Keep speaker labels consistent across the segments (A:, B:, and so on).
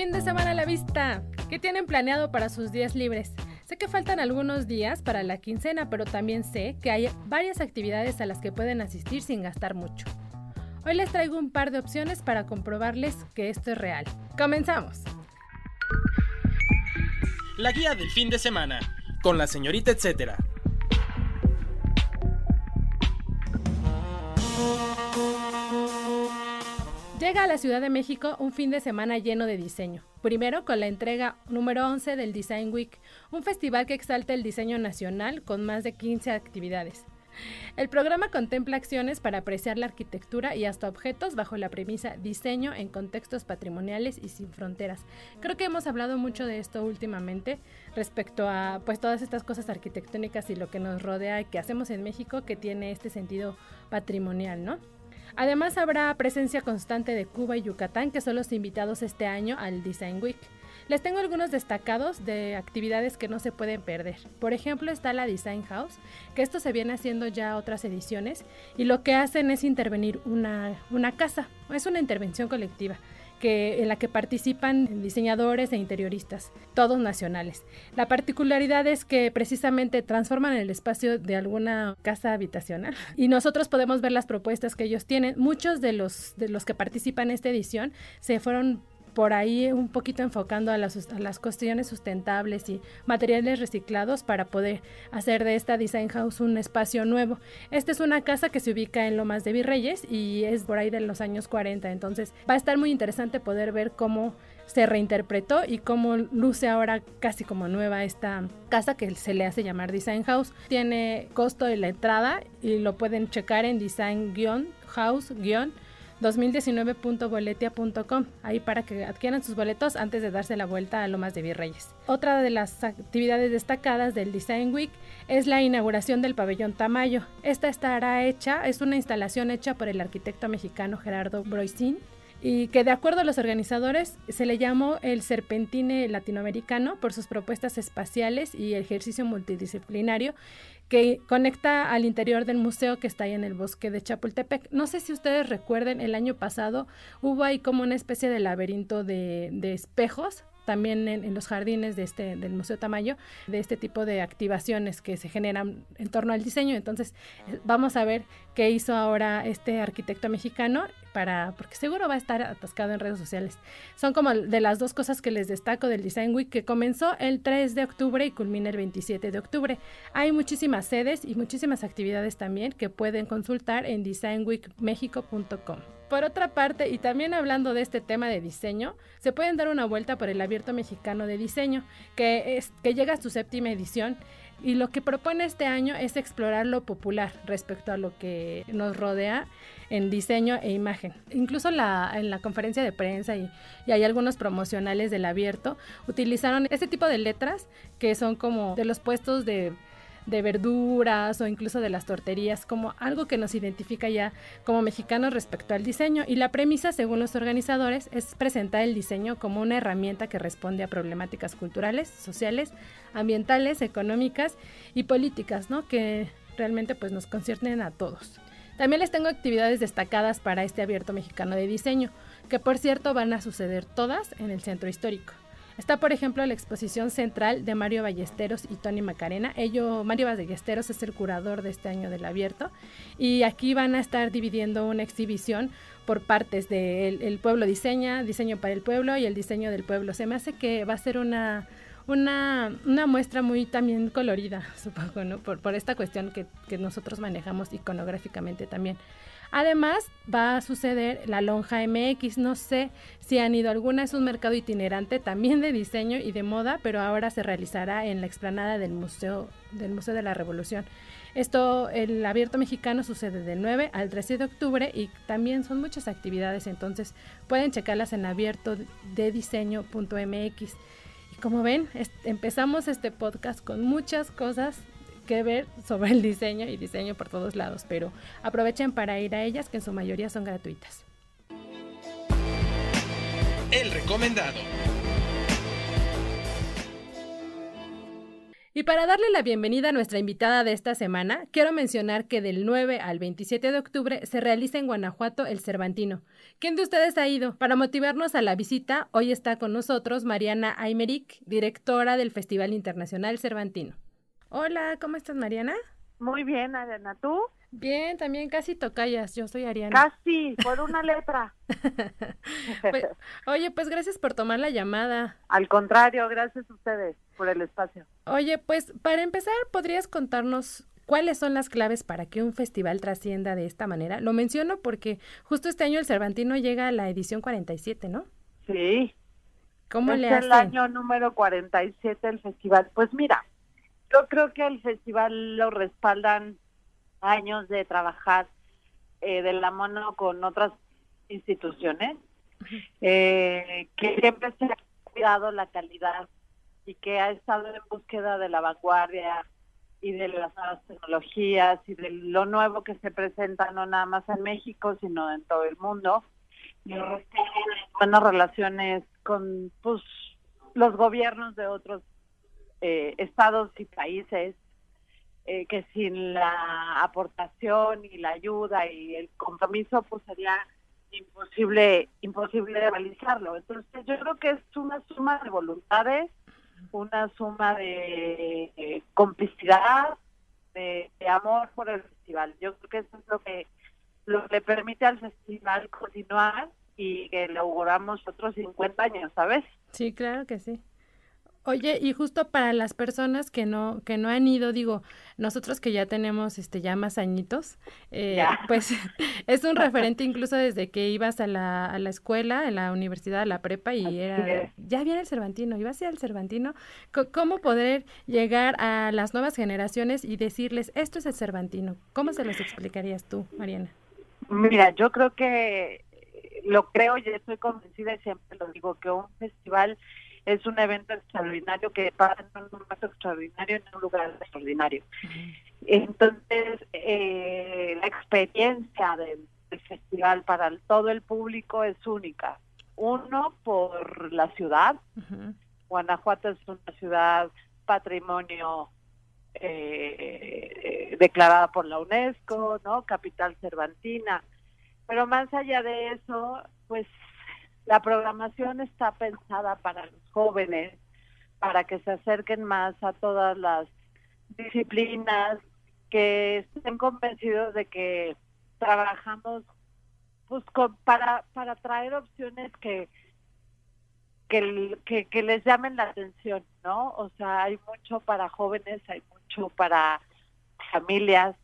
A: Fin de semana a la vista. ¿Qué tienen planeado para sus días libres? Sé que faltan algunos días para la quincena, pero también sé que hay varias actividades a las que pueden asistir sin gastar mucho. Hoy les traigo un par de opciones para comprobarles que esto es real. ¡Comenzamos!
B: La guía del fin de semana, con la señorita etcétera.
A: Llega a la Ciudad de México un fin de semana lleno de diseño. Primero con la entrega número 11 del Design Week, un festival que exalta el diseño nacional con más de 15 actividades. El programa contempla acciones para apreciar la arquitectura y hasta objetos bajo la premisa diseño en contextos patrimoniales y sin fronteras. Creo que hemos hablado mucho de esto últimamente respecto a pues todas estas cosas arquitectónicas y lo que nos rodea y que hacemos en México que tiene este sentido patrimonial, ¿no? Además habrá presencia constante de Cuba y Yucatán, que son los invitados este año al Design Week. Les tengo algunos destacados de actividades que no se pueden perder. Por ejemplo, está la Design House, que esto se viene haciendo ya otras ediciones y lo que hacen es intervenir una, una casa, es una intervención colectiva que, en la que participan diseñadores e interioristas, todos nacionales. La particularidad es que precisamente transforman el espacio de alguna casa habitacional y nosotros podemos ver las propuestas que ellos tienen. Muchos de los, de los que participan en esta edición se fueron por ahí un poquito enfocando a las, las, cuestiones sustentables y materiales reciclados para poder hacer de esta Design House un espacio nuevo. Esta es una casa que se ubica en Lomas de Virreyes y es por ahí de los años 40, entonces va a estar muy interesante poder ver cómo se reinterpretó y cómo luce ahora casi como nueva esta casa que se le hace llamar Design House. Tiene costo de la entrada y lo pueden checar en design-house- 2019.boletia.com, ahí para que adquieran sus boletos antes de darse la vuelta a Lomas de Virreyes. Otra de las actividades destacadas del Design Week es la inauguración del pabellón Tamayo. Esta estará hecha, es una instalación hecha por el arquitecto mexicano Gerardo Broisin y que de acuerdo a los organizadores se le llamó el serpentine latinoamericano por sus propuestas espaciales y ejercicio multidisciplinario que conecta al interior del museo que está ahí en el bosque de Chapultepec. No sé si ustedes recuerden, el año pasado hubo ahí como una especie de laberinto de, de espejos también en, en, los jardines de este, del Museo Tamayo, de este tipo de activaciones que se generan en torno al diseño. Entonces, vamos a ver qué hizo ahora este arquitecto mexicano para, porque seguro va a estar atascado en redes sociales. Son como de las dos cosas que les destaco del Design Week que comenzó el 3 de octubre y culmina el 27 de octubre. Hay muchísimas sedes y muchísimas actividades también que pueden consultar en designweekmexico.com. Por otra parte, y también hablando de este tema de diseño, se pueden dar una vuelta por el Abierto Mexicano de Diseño, que, es, que llega a su séptima edición y lo que propone este año es explorar lo popular respecto a lo que nos rodea en diseño e imagen. Incluso la, en la conferencia de prensa y, y, hay algunos promocionales del abierto utilizaron este tipo de letras que son como de los puestos de de verduras o incluso de las torterías como algo que nos identifica ya como mexicanos respecto al diseño y la premisa según los organizadores es presentar el diseño como una herramienta que responde a problemáticas culturales, sociales, ambientales, económicas y políticas, ¿no? que realmente pues nos conciernen a todos. También les tengo actividades destacadas para este abierto mexicano de diseño, que por cierto van a suceder todas en el centro histórico. Está, por ejemplo, la exposición central de Mario Ballesteros y Tony Macarena. Ello, Mario Ballesteros es el curador de este año del abierto. Y aquí van a estar dividiendo una exhibición por partes de el pueblo diseña, diseño para el pueblo y el diseño del pueblo. Se me hace que va a ser una, una, una muestra muy también colorida, supongo, ¿no? Por, esta cuestión que, que nosotros manejamos iconográficamente también. Además, va a suceder la Lonja MX. No sé si han ido alguna, es un mercado itinerante también de diseño y de moda, pero ahora se realizará en la explanada del Museo, del Museo de la Revolución. Esto, el abierto mexicano sucede del 9 al 13 de octubre y también son muchas actividades, entonces pueden checarlas en abierto de diseño.mx. Y como ven, empezamos este podcast con muchas cosas que ver sobre el diseño y diseño por todos lados, pero aprovechen para ir a ellas que en su mayoría son gratuitas.
B: El recomendado.
A: Y para darle la bienvenida a nuestra invitada de esta semana, quiero mencionar que del 9 al 27 de octubre se realiza en Guanajuato el Cervantino. ¿Quién de ustedes ha ido? Para motivarnos a la visita, hoy está con nosotros Mariana Aymeric, directora del Festival Internacional Cervantino. Hola, ¿cómo estás, Mariana?
C: Muy bien, Ariana, ¿tú?
A: Bien, también casi tocayas, yo soy Ariana.
C: Casi, por una letra.
A: Pues, oye, pues gracias por tomar la llamada.
C: Al contrario, gracias a ustedes por el espacio.
A: Oye, pues para empezar, ¿podrías contarnos cuáles son las claves para que un festival trascienda de esta manera? Lo menciono porque justo este año el Cervantino llega a la edición 47, ¿no?
C: Sí.
A: ¿Cómo
C: es
A: le hacen?
C: el año número 47 del festival. Pues mira, yo creo que el festival lo respaldan años de trabajar eh, de la mano con otras instituciones, eh, que siempre se ha cuidado la calidad y que ha estado en búsqueda de la vanguardia y de las nuevas tecnologías y de lo nuevo que se presenta no nada más en México, sino en todo el mundo. Y buenas relaciones con pues, los gobiernos de otros eh, estados y países eh, que sin la aportación y la ayuda y el compromiso pues sería imposible imposible realizarlo. Entonces yo creo que es una suma de voluntades una suma de, complicidad de, amor por el festival. Yo creo que eso es lo que lo que le permite al festival continuar y que le auguramos otros 50 años sabes
A: sí claro que sí Oye, y justo para las personas que no que no han ido, digo, nosotros que ya tenemos este ya más añitos, eh, pues es un referente incluso desde que ibas a la, a la escuela, en la universidad, a la prepa y era ya viene el Cervantino, ibas a ir al Cervantino. ¿Cómo poder llegar a las nuevas generaciones y decirles esto es el Cervantino? ¿Cómo se los explicarías tú, Mariana?
C: Mira, yo creo que lo creo y estoy convencida y siempre lo digo que un festival es un evento extraordinario que pasa en un momento extraordinario en un lugar extraordinario. Entonces, eh, la experiencia del, del, festival para todo el público es única. Uno, por la ciudad. Uh -huh. Guanajuato es una ciudad patrimonio eh, declarada por la UNESCO, ¿no? Capital cervantina. Pero más allá de eso, pues la programación está pensada para los jóvenes, para que se acerquen más a todas las disciplinas, que estén convencidos de que trabajamos pues para para traer opciones que que, que que les llamen la atención, ¿no? O sea, hay mucho para jóvenes, hay mucho para familias,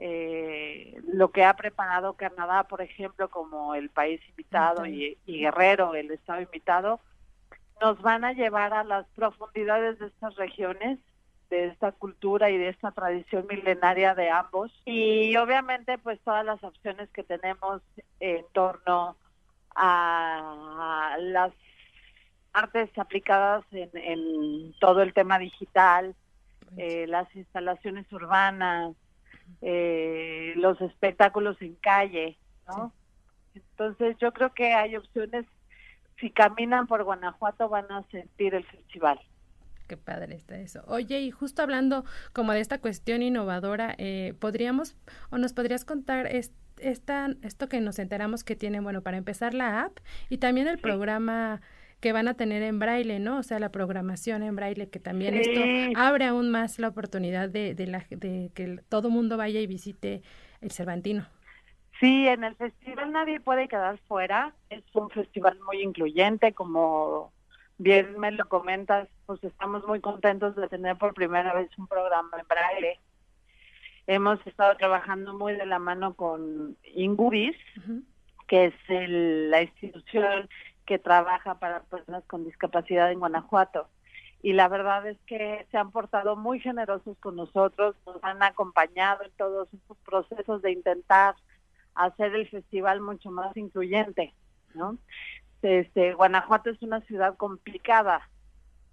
C: eh, lo que ha preparado Canadá, por ejemplo, como el país invitado y, y, Guerrero, el estado invitado, nos van a llevar a las profundidades de estas regiones, de esta cultura y de esta tradición milenaria de ambos. Y obviamente, pues todas las opciones que tenemos en torno a las artes aplicadas en, en todo el tema digital, eh, las instalaciones urbanas, eh, los espectáculos en calle, ¿no? Sí. Entonces yo creo que hay opciones, si caminan por Guanajuato van a sentir el festival.
A: Qué padre está eso. Oye, y justo hablando como de esta cuestión innovadora, eh, ¿podríamos o nos podrías contar es, esta, esto que nos enteramos que tienen, bueno, para empezar la app y también el sí. programa que van a tener en braille, ¿no? O sea, la programación en braille, que también sí. esto abre aún más la oportunidad de, de, la, de que todo mundo vaya y visite el Cervantino.
C: Sí, en el festival nadie puede quedar fuera. Es un festival muy incluyente, como bien me lo comentas, pues estamos muy contentos de tener por primera vez un programa en braille. Hemos estado trabajando muy de la mano con Ingubis, que es la institución que trabaja para personas con discapacidad en Guanajuato. Y la verdad es que se han portado muy generosos con nosotros, nos han acompañado en todos estos procesos de intentar hacer el festival mucho más incluyente, ¿no? Este, Guanajuato es una ciudad complicada,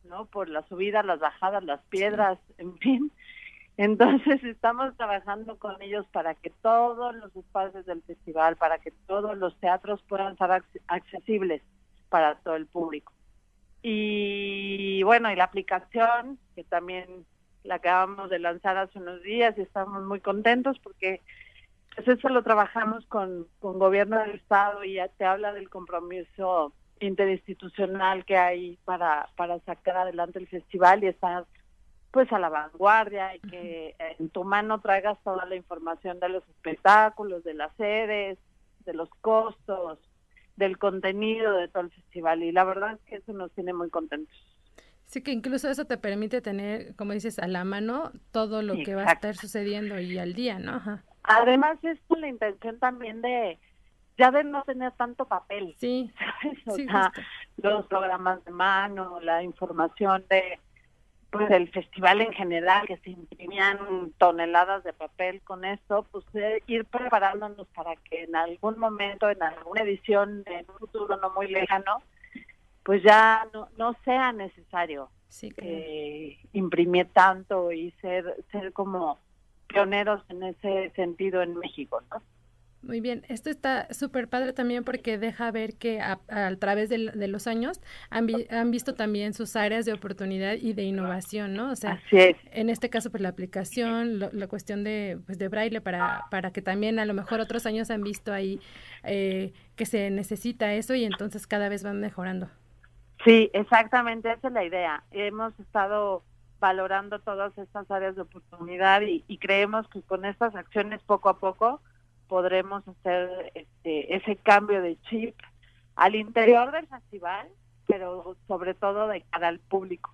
C: ¿no? Por las subidas, las bajadas, las piedras, en fin. Entonces estamos trabajando con ellos para que todos los espacios del festival, para que todos los teatros puedan ser accesibles para todo el público. Y bueno, y la aplicación, que también la acabamos de lanzar hace unos días y estamos muy contentos porque pues eso lo trabajamos con, con gobierno del estado y ya te habla del compromiso interinstitucional que hay para, para sacar adelante el festival y estar pues a la vanguardia y que en tu mano traigas toda la información de los espectáculos, de las sedes, de los costos, del contenido de todo el festival y la verdad es que eso nos tiene muy contentos.
A: Sí, que incluso eso te permite tener, como dices, a la mano todo lo que va a estar sucediendo y al día, ¿no? Ajá.
C: Además es con la intención también de ya de no tener tanto papel.
A: Sí.
C: O sea, los programas de mano, la información de pues el festival en general, que se imprimían toneladas de papel con esto, pues ir preparándonos para que en algún momento, en alguna edición, en un futuro no muy lejano, pues ya no, no sea necesario imprimir tanto y ser, ser como pioneros en ese sentido en México, ¿no?
A: Muy bien, esto está súper padre también porque deja ver que a, través de, los años han, han, visto también sus áreas de oportunidad y de innovación, ¿no? O sea, en este caso, pues la aplicación, la cuestión de, pues, de braille para, para que también a lo mejor otros años han visto ahí eh, que se necesita eso y entonces cada vez van mejorando.
C: Sí, exactamente, esa es la idea. Hemos estado valorando todas estas áreas de oportunidad y, creemos que con estas acciones poco a poco podremos hacer este, ese cambio de chip al interior del festival, pero sobre todo de cara al público.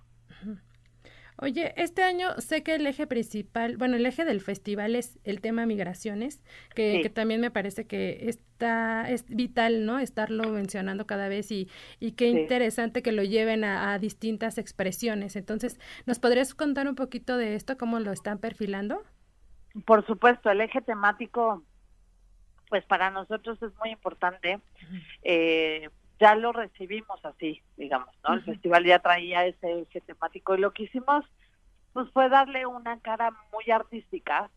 A: Oye, este año sé que el eje principal, bueno, el eje del festival es el tema migraciones, que, también me parece que está, es vital, ¿no? Estarlo mencionando cada vez y, y qué interesante que lo lleven a, distintas expresiones. Entonces, ¿nos podrías contar un poquito de esto, cómo lo están perfilando?
C: Por supuesto, el eje temático, pues para nosotros es muy importante. Eh, ya lo recibimos así, digamos, ¿no? El festival ya traía ese eje temático y lo que hicimos pues fue darle una cara muy artística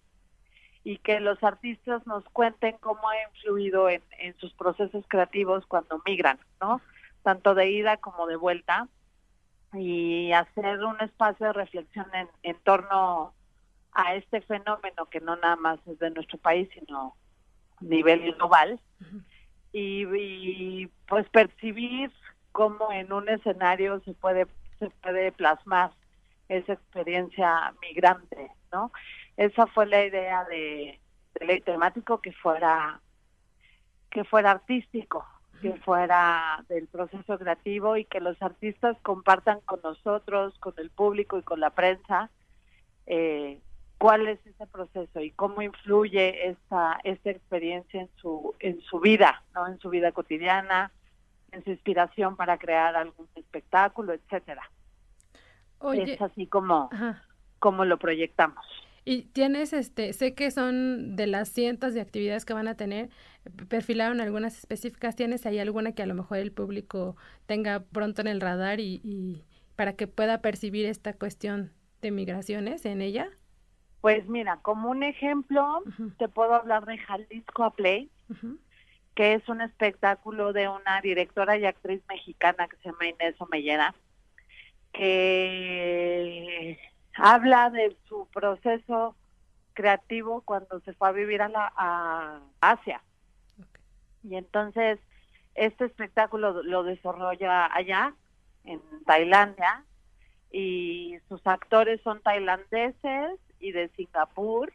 C: y que los artistas nos cuenten cómo ha influido en, en sus procesos creativos cuando migran, ¿no? Tanto de ida como de vuelta y hacer un espacio de reflexión en, en torno a este fenómeno que no nada más es de nuestro país, sino nivel global y, pues percibir cómo en un escenario se puede se puede plasmar esa experiencia migrante, ¿no? Esa fue la idea de del temático que fuera que fuera artístico, que fuera del proceso creativo y que los artistas compartan con nosotros, con el público y con la prensa eh, cuál es ese proceso y cómo influye esta esta experiencia en su en su vida, ¿no? En su vida cotidiana, en su inspiración para crear algún espectáculo, etcétera. es así como como lo proyectamos.
A: Y tienes, este, sé que son de las cientos de actividades que van a tener, perfilaron algunas específicas, ¿tienes ahí alguna que a lo mejor el público tenga pronto en el radar y, y para que pueda percibir esta cuestión de migraciones en ella?
C: Pues mira, como un ejemplo, te puedo hablar de Jalisco a Play, que es un espectáculo de una directora y actriz mexicana que se llama Inés Omellera, que habla de su proceso creativo cuando se fue a vivir a, la, a Asia. Y entonces este espectáculo lo desarrolla allá, en Tailandia, y sus actores son tailandeses y de Singapur,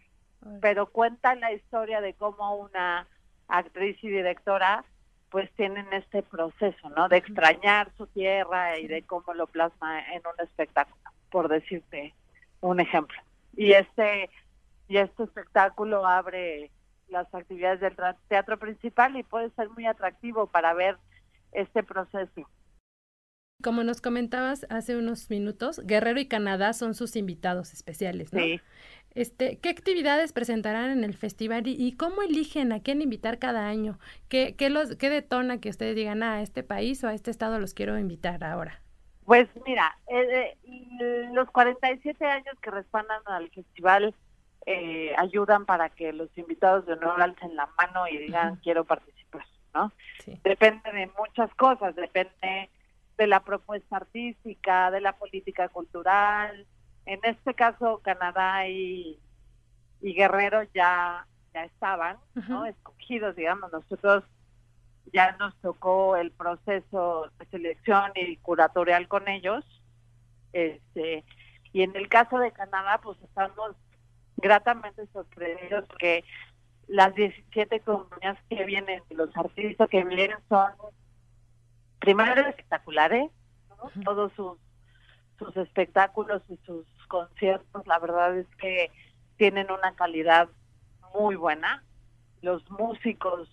C: pero cuenta la historia de cómo una actriz y directora pues tienen este proceso, ¿no? De extrañar su tierra y de cómo lo plasma en un espectáculo, por decirte un ejemplo. Y este y este espectáculo abre las actividades del teatro principal y puede ser muy atractivo para ver este proceso.
A: Como nos comentabas hace unos minutos, Guerrero y Canadá son sus invitados especiales, ¿no?
C: Sí.
A: Este, ¿Qué actividades presentarán en el festival y, cómo eligen a quién invitar cada año? ¿Qué, qué, los, ¿Qué detona que ustedes digan ah, a este país o a este estado los quiero invitar ahora?
C: Pues mira, eh, eh los 47 años que respaldan al festival eh, ayudan para que los invitados de honor alcen la mano y digan quiero participar, ¿no? Depende de muchas cosas, depende de la propuesta artística, de la política cultural. En este caso, Canadá y, Guerrero ya, ya estaban, ¿no? Escogidos, digamos, nosotros ya nos tocó el proceso de selección y curatorial con ellos. Este, y en el caso de Canadá, pues estamos gratamente sorprendidos porque las 17 compañías que vienen, los artistas que vienen son primero espectaculares, todos sus, sus espectáculos y sus conciertos, la verdad es que tienen una calidad muy buena. Los músicos,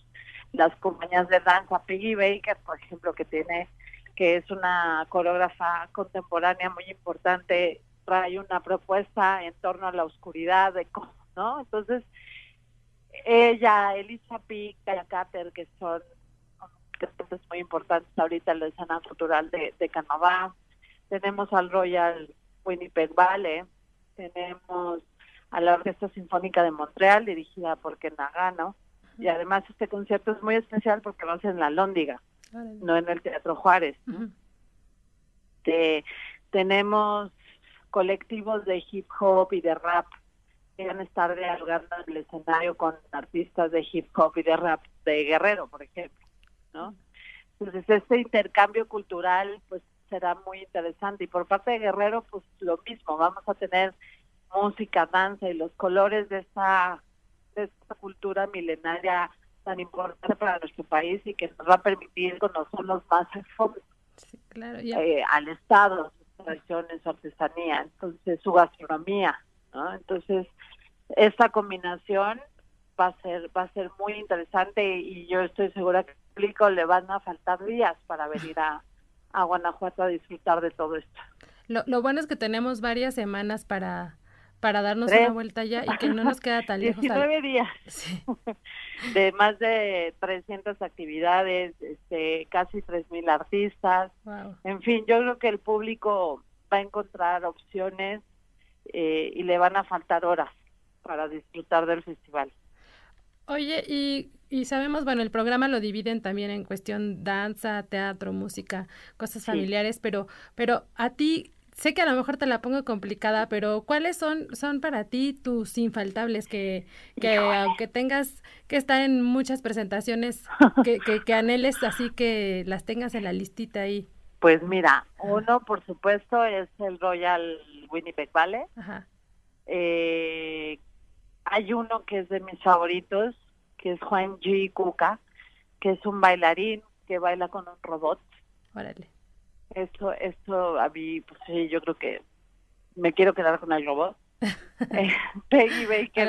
C: las compañías de danza, Peggy Baker, por ejemplo, que tiene que es una coreógrafa contemporánea muy importante, trae una propuesta en torno a la oscuridad, de ¿no? Entonces, ella, Elisa Pick, Kaya Carter, que son muy importantes ahorita en la escena cultural de, de Canadá. Tenemos al Royal Winnipeg Ballet, tenemos a la Orquesta Sinfónica de Montreal, dirigida por Ken Nagano, y además este concierto es muy especial porque va a ser en la Lóndiga, no en el Teatro Juárez. tenemos colectivos de hip hop y de rap que van a estar dialogando en el escenario con artistas de hip hop y de rap de Guerrero, por ejemplo, ¿no? Entonces este intercambio cultural pues será muy interesante y por parte de Guerrero pues lo mismo, vamos a tener música, danza y los colores de esta, de esta cultura milenaria tan importante para nuestro país y que nos va a permitir conocerlos más sí, claro, eh, al Estado, tradiciones, su artesanía, entonces su gastronomía, ¿no? Entonces, esta combinación va a ser va a ser muy interesante y yo estoy segura que público le van a faltar días para venir a, a Guanajuato a disfrutar de todo esto.
A: Lo, lo bueno es que tenemos varias semanas para para darnos una vuelta ya y que no nos queda tan lejos.
C: 19 días de más de 300 actividades, este, casi 3.000 artistas. En fin, yo creo que el público va a encontrar opciones eh, y le van a faltar horas para disfrutar del festival.
A: Oye, y, y sabemos, bueno, el programa lo dividen también en cuestión danza, teatro, música, cosas familiares, pero, pero a ti, sé que a lo mejor te la pongo complicada, pero ¿cuáles son, son para ti tus infaltables que, que aunque tengas que estar en muchas presentaciones, que, que, anheles así que las tengas en la listita ahí?
C: Pues mira, uno por supuesto es el Royal Winnipeg Ballet. Eh, hay uno que es de mis favoritos, que es Juan G. Cuca, que es un bailarín que baila con un robot.
A: Órale.
C: Esto, esto a mí, pues sí, yo creo que me quiero quedar con el robot. eh, Peggy Baker, que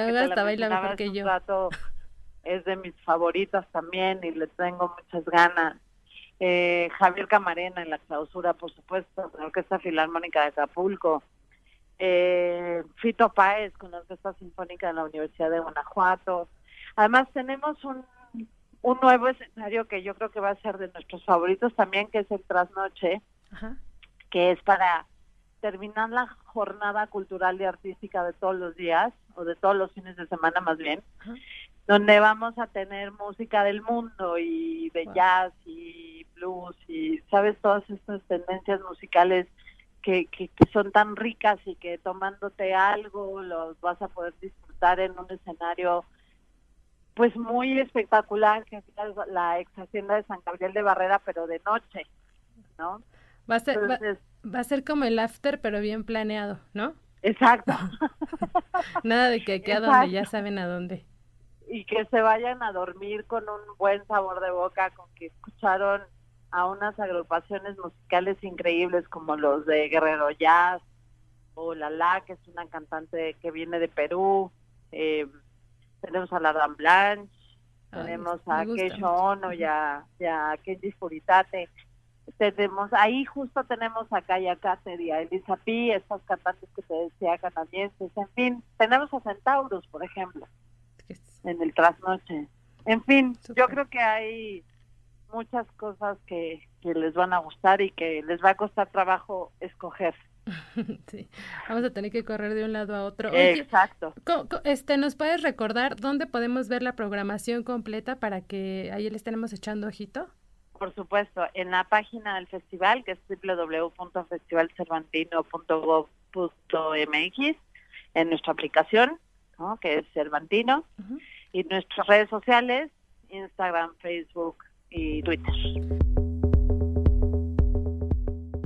C: la que yo. Rato, es de mis favoritas también y le tengo muchas ganas. Eh, Javier Camarena en la clausura, por supuesto, la Orquesta Filarmónica de Acapulco. Eh, Fito Páez con la Orquesta Sinfónica de la Universidad de Guanajuato. Además tenemos un un nuevo escenario que yo creo que va a ser de nuestros favoritos también, que es el Trasnoche, que es para terminar la jornada cultural y artística de todos los días, o de todos los fines de semana más bien, donde vamos a tener música del mundo y de jazz y blues y, ¿sabes? Todas estas tendencias musicales que, que, que son tan ricas y que tomándote algo los vas a poder disfrutar en un escenario pues muy espectacular, que es la ex hacienda de San Gabriel de Barrera, pero de noche, ¿no?
A: Va a ser, va, a ser como el after, pero bien planeado, ¿no?
C: Exacto.
A: Nada de que aquí a donde ya saben a dónde.
C: y que se vayan a dormir con un buen sabor de boca, con que escucharon a unas agrupaciones musicales increíbles como los de Guerrero Jazz o Lala, que es una cantante que viene de Perú. Eh, tenemos a la Dan Blanche, tenemos a Keisho Ono y a, Kenji Furitate. Tenemos, ahí justo tenemos a Kaya Cáceres y a Elisa P, estas cantantes que te decía canadienses. En fin, tenemos a Centauros, por ejemplo, en el trasnoche. En fin, yo creo que hay muchas cosas que, que les van a gustar y que les va a costar trabajo escoger.
A: Sí, vamos a tener que correr de un lado a otro.
C: Exacto.
A: Este, ¿Nos puedes recordar dónde podemos ver la programación completa para que ahí le estemos echando ojito?
C: Por supuesto, en la página del festival, que es www.festivalcervantino.gov.mx, en nuestra aplicación, que es Cervantino, y nuestras redes sociales, Instagram, Facebook y Twitter.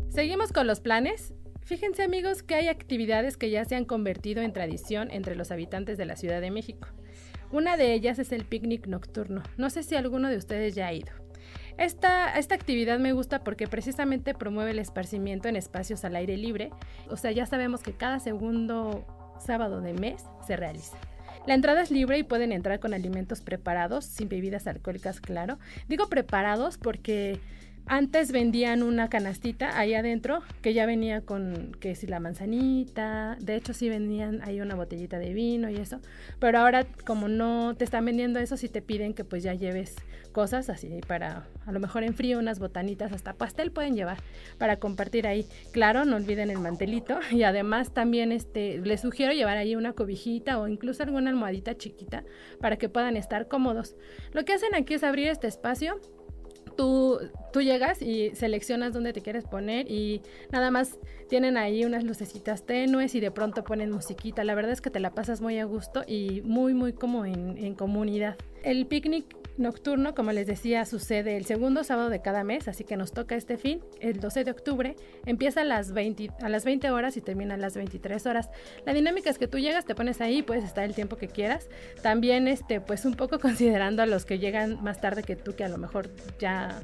A: Seguimos con los planes. Fíjense amigos que hay actividades que ya se han convertido en tradición entre los habitantes de la Ciudad de México. Una de ellas es el picnic nocturno. No sé si alguno de ustedes ya ha ido. Esta, esta actividad me gusta porque precisamente promueve el esparcimiento en espacios al aire libre. O sea, ya sabemos que cada segundo sábado de mes se realiza. La entrada es libre y pueden entrar con alimentos preparados, sin bebidas alcohólicas, claro. Digo preparados porque antes vendían una canastita ahí adentro que ya venía con que si la manzanita, de hecho sí vendían ahí una botellita de vino y eso, pero ahora como no te están vendiendo eso, sí te piden que pues ya lleves cosas así para a lo mejor en frío unas botanitas, hasta pastel pueden llevar para compartir ahí. Claro, no olviden el mantelito y además también este les sugiero llevar ahí una cobijita o incluso alguna almohadita chiquita para que puedan estar cómodos. Lo que hacen aquí es abrir este espacio tú, tú llegas y seleccionas dónde te quieres poner y nada más tienen ahí unas lucecitas tenues y de pronto ponen musiquita. La verdad es que te la pasas muy a gusto y muy, muy como en, en comunidad. El picnic nocturno, como les decía, sucede el segundo sábado de cada mes, así que nos toca este fin, el 12 de octubre. Empieza a las 20, a las 20 horas y termina a las 23 horas. La dinámica es que tú llegas, te pones ahí, puedes estar el tiempo que quieras. También, este, pues un poco considerando a los que llegan más tarde que tú, que a lo mejor ya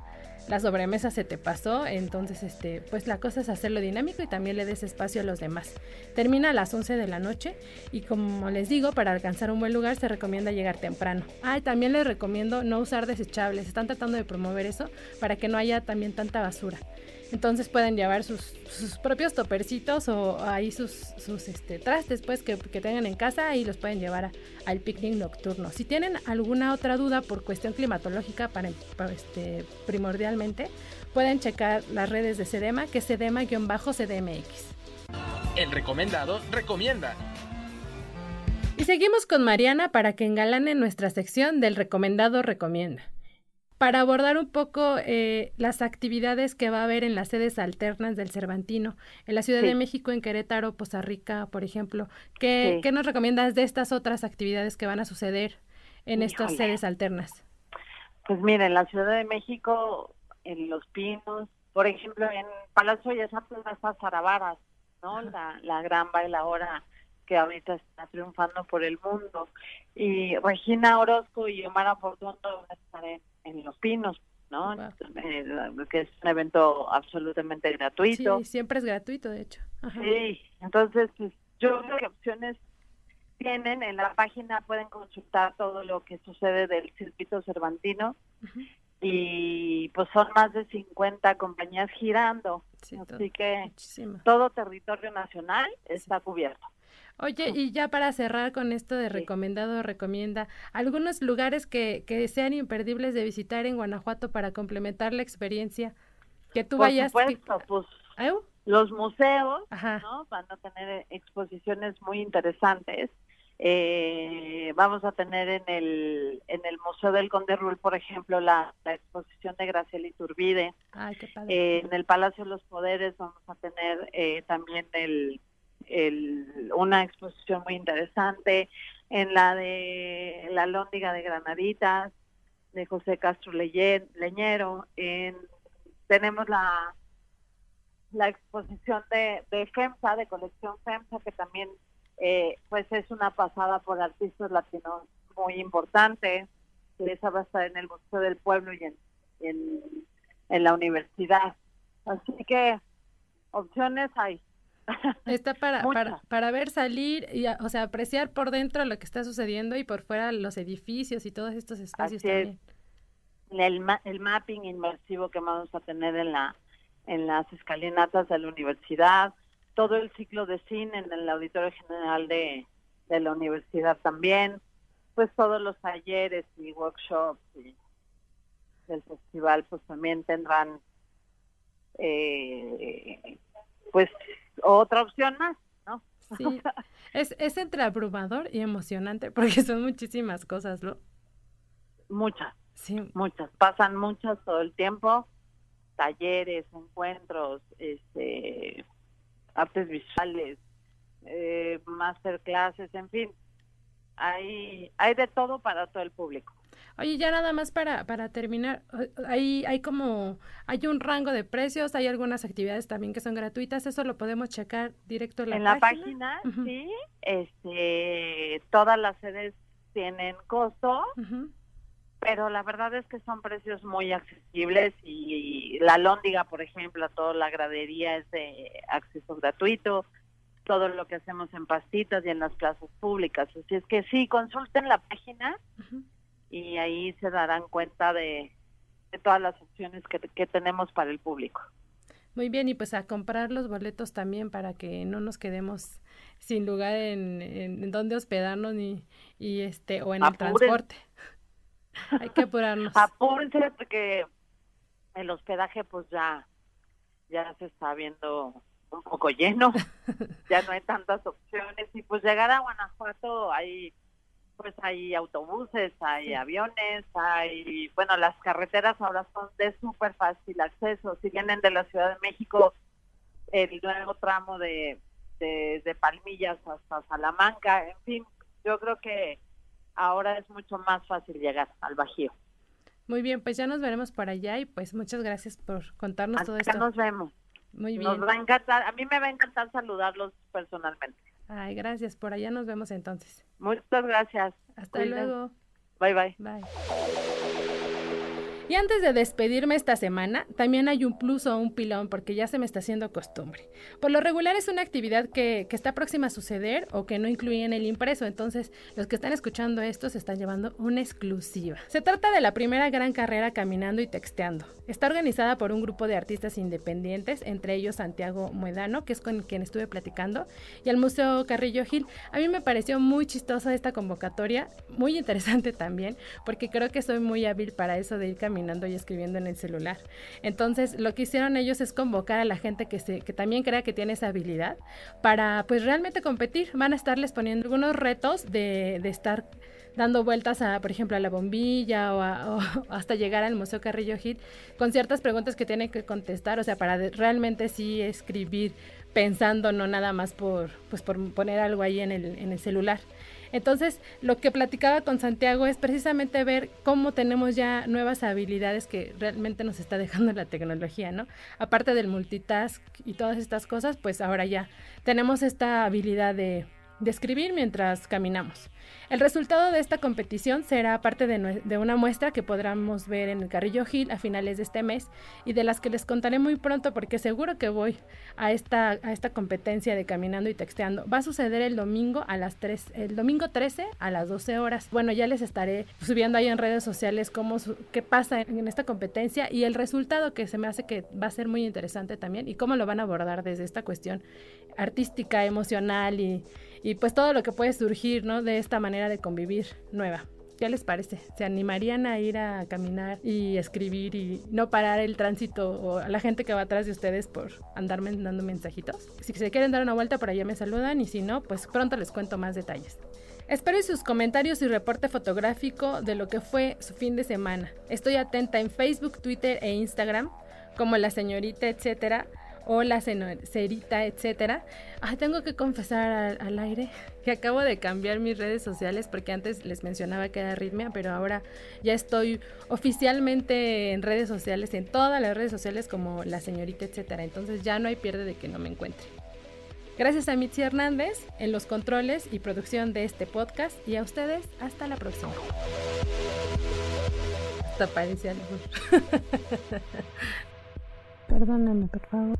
A: la sobremesa se te pasó, entonces este, pues la cosa es hacerlo dinámico y también le des espacio a los demás. Termina a las 11 de la noche y como les digo, para alcanzar un buen lugar se recomienda llegar temprano. Ah, también les recomiendo no usar desechables, están tratando de promover eso para que no haya también tanta basura. Entonces pueden llevar sus, propios topercitos o ahí sus, sus este, trastes pues que, tengan en casa y los pueden llevar al picnic nocturno. Si tienen alguna otra duda por cuestión climatológica para, este, primordialmente, pueden checar las redes de Sedema, que es Sedema-CDMX.
B: El recomendado recomienda.
A: Y seguimos con Mariana para que engalane nuestra sección del recomendado recomienda para abordar un poco eh, las actividades que va a haber en las sedes alternas del Cervantino, en la Ciudad de México, en Querétaro, Poza Rica, por ejemplo. ¿Qué, ¿Qué, nos recomiendas de estas otras actividades que van a suceder en estas sedes alternas?
C: Pues mira, en la Ciudad de México, en Los Pinos, por ejemplo, en Palacio de está Zarabaras, ¿no? La, la gran bailadora que ahorita está triunfando por el mundo. Y Regina Orozco y Omar Fortuno van a estar en en Los Pinos, ¿no? Eh, que es un evento absolutamente gratuito.
A: Sí, siempre es gratuito, de hecho.
C: Sí, entonces pues, yo creo que opciones tienen. En la página pueden consultar todo lo que sucede del circuito cervantino. Y pues son más de 50 compañías girando, así que todo territorio nacional está cubierto.
A: Oye, y ya para cerrar con esto de recomendado, recomienda algunos lugares que, que sean imperdibles de visitar en Guanajuato para complementar la experiencia. Que tú
C: Por
A: vayas.
C: Supuesto, pues los museos, ¿no? Van a tener exposiciones muy interesantes. Eh, vamos a tener en el en el Museo del Conde Rul, por ejemplo, la, exposición de Graciela Iturbide.
A: Ay, qué padre.
C: Eh, en el Palacio de los Poderes vamos a tener eh, también el una exposición muy interesante, en la de la Lóndiga de Granaditas, de José Castro Leñero, en, tenemos la la exposición de, de FEMSA, de colección FEMSA, que también eh, pues es una pasada por artistas latinos muy importante. Esa va a estar en el Museo del Pueblo y en, en, la universidad. Así que opciones hay.
A: Está para, para, para, ver, salir, y, o sea, apreciar por dentro lo que está sucediendo y por fuera los edificios y todos estos espacios también.
C: El, el mapping inmersivo que vamos a tener en la en las escalinatas de la universidad, todo el ciclo de cine en el Auditorio General de, de la universidad también, pues todos los talleres y workshops del festival pues también tendrán eh, pues otra opción más, ¿no?
A: Sí, es, es entre abrumador y emocionante porque son muchísimas cosas, ¿no?
C: Muchas, sí. muchas, pasan muchas todo el tiempo, talleres, encuentros, este, artes visuales, eh, masterclasses, en fin, hay, hay de todo para todo el público.
A: Oye, ya nada más para, para terminar, hay, hay como, hay un rango de precios, hay algunas actividades también que son gratuitas, eso lo podemos checar directo en la
C: en la página, sí, este, todas las sedes tienen costo, pero la verdad es que son precios muy accesibles y, la lóndiga, por ejemplo, toda la gradería es de acceso gratuito, todo lo que hacemos en pastitas y en las plazas públicas. Así es que sí, consulten la página y ahí se darán cuenta de, todas las opciones que, que, tenemos para el público.
A: Muy bien, y pues a comprar los boletos también para que no nos quedemos sin lugar en, en, dónde hospedarnos ni y este o en el transporte. Hay que apurarnos.
C: Apúrense porque el hospedaje pues ya ya se está viendo un poco lleno, ya no hay tantas opciones y pues llegar a Guanajuato hay pues hay autobuses, hay aviones, hay, bueno, las carreteras ahora son de súper fácil acceso. Si vienen de la Ciudad de México, el nuevo tramo de, de, de Palmillas hasta Salamanca, en fin, yo creo que ahora es mucho más fácil llegar al Bajío.
A: Muy bien, pues ya nos veremos por allá y pues muchas gracias por contarnos todo esto.
C: nos vemos. Muy bien. Nos va a encantar, a mí me va a encantar saludarlos personalmente.
A: Ay, gracias, por allá nos vemos entonces.
C: Muchas gracias.
A: Hasta luego.
C: Bye bye.
A: Bye. Y antes de despedirme esta semana, también hay un plus o un pilón porque ya se me está haciendo costumbre. Por lo regular es una actividad que, está próxima a suceder o que no incluye en el impreso, entonces los que están escuchando esto se están llevando una exclusiva. Se trata de la primera gran carrera caminando y texteando. Está organizada por un grupo de artistas independientes, entre ellos Santiago Muedano, que es con quien estuve platicando, y el Museo Carrillo Gil. A mí me pareció muy chistosa esta convocatoria, muy interesante también, porque creo que soy muy hábil para eso de ir caminando y escribiendo en el celular. Entonces, lo que hicieron ellos es convocar a la gente que, se, que también crea que tiene esa habilidad para pues realmente competir. Van a estarles poniendo algunos retos de, de estar dando vueltas a, por ejemplo, a la bombilla o, hasta llegar al Museo Carrillo Gil con ciertas preguntas que tienen que contestar, o sea, para realmente sí escribir pensando, no nada más por, pues, por poner algo ahí en el, en el celular. Entonces, lo que platicaba con Santiago es precisamente ver cómo tenemos ya nuevas habilidades que realmente nos está dejando la tecnología, ¿no? Aparte del multitask y todas estas cosas, pues ahora ya tenemos esta habilidad de, de escribir mientras caminamos. El resultado de esta competición será parte de, una muestra que podremos ver en el Carrillo Gil a finales de este mes y de las que les contaré muy pronto porque seguro que voy a esta, a esta competencia de caminando y texteando. Va a suceder el domingo a las 3, el domingo 13 a las 12 horas. Bueno, ya les estaré subiendo ahí en redes sociales cómo qué pasa en, en esta competencia y el resultado que se me hace que va a ser muy interesante también y cómo lo van a abordar desde esta cuestión artística, emocional y y pues todo lo que puede surgir, ¿no? De esta manera de convivir nueva. ¿Qué les parece? ¿Se animarían a ir a caminar y escribir y no parar el tránsito o a la gente que va atrás de ustedes por andarme dando mensajitos? Si se quieren dar una vuelta por allá me saludan y si no, pues pronto les cuento más detalles. Espero sus comentarios y reporte fotográfico de lo que fue su fin de semana. Estoy atenta en Facebook, Twitter e Instagram como la señorita, etcétera hola cerita, etcétera. Ah, tengo que confesar al, aire que acabo de cambiar mis redes sociales porque antes les mencionaba que era Ritmia, pero ahora ya estoy oficialmente en redes sociales, en todas las redes sociales como la señorita, etcétera. Entonces ya no hay pierde de que no me encuentre. Gracias a Mitzi Hernández en los controles y producción de este podcast y a ustedes hasta la próxima. Hasta parecía Perdóname, por favor.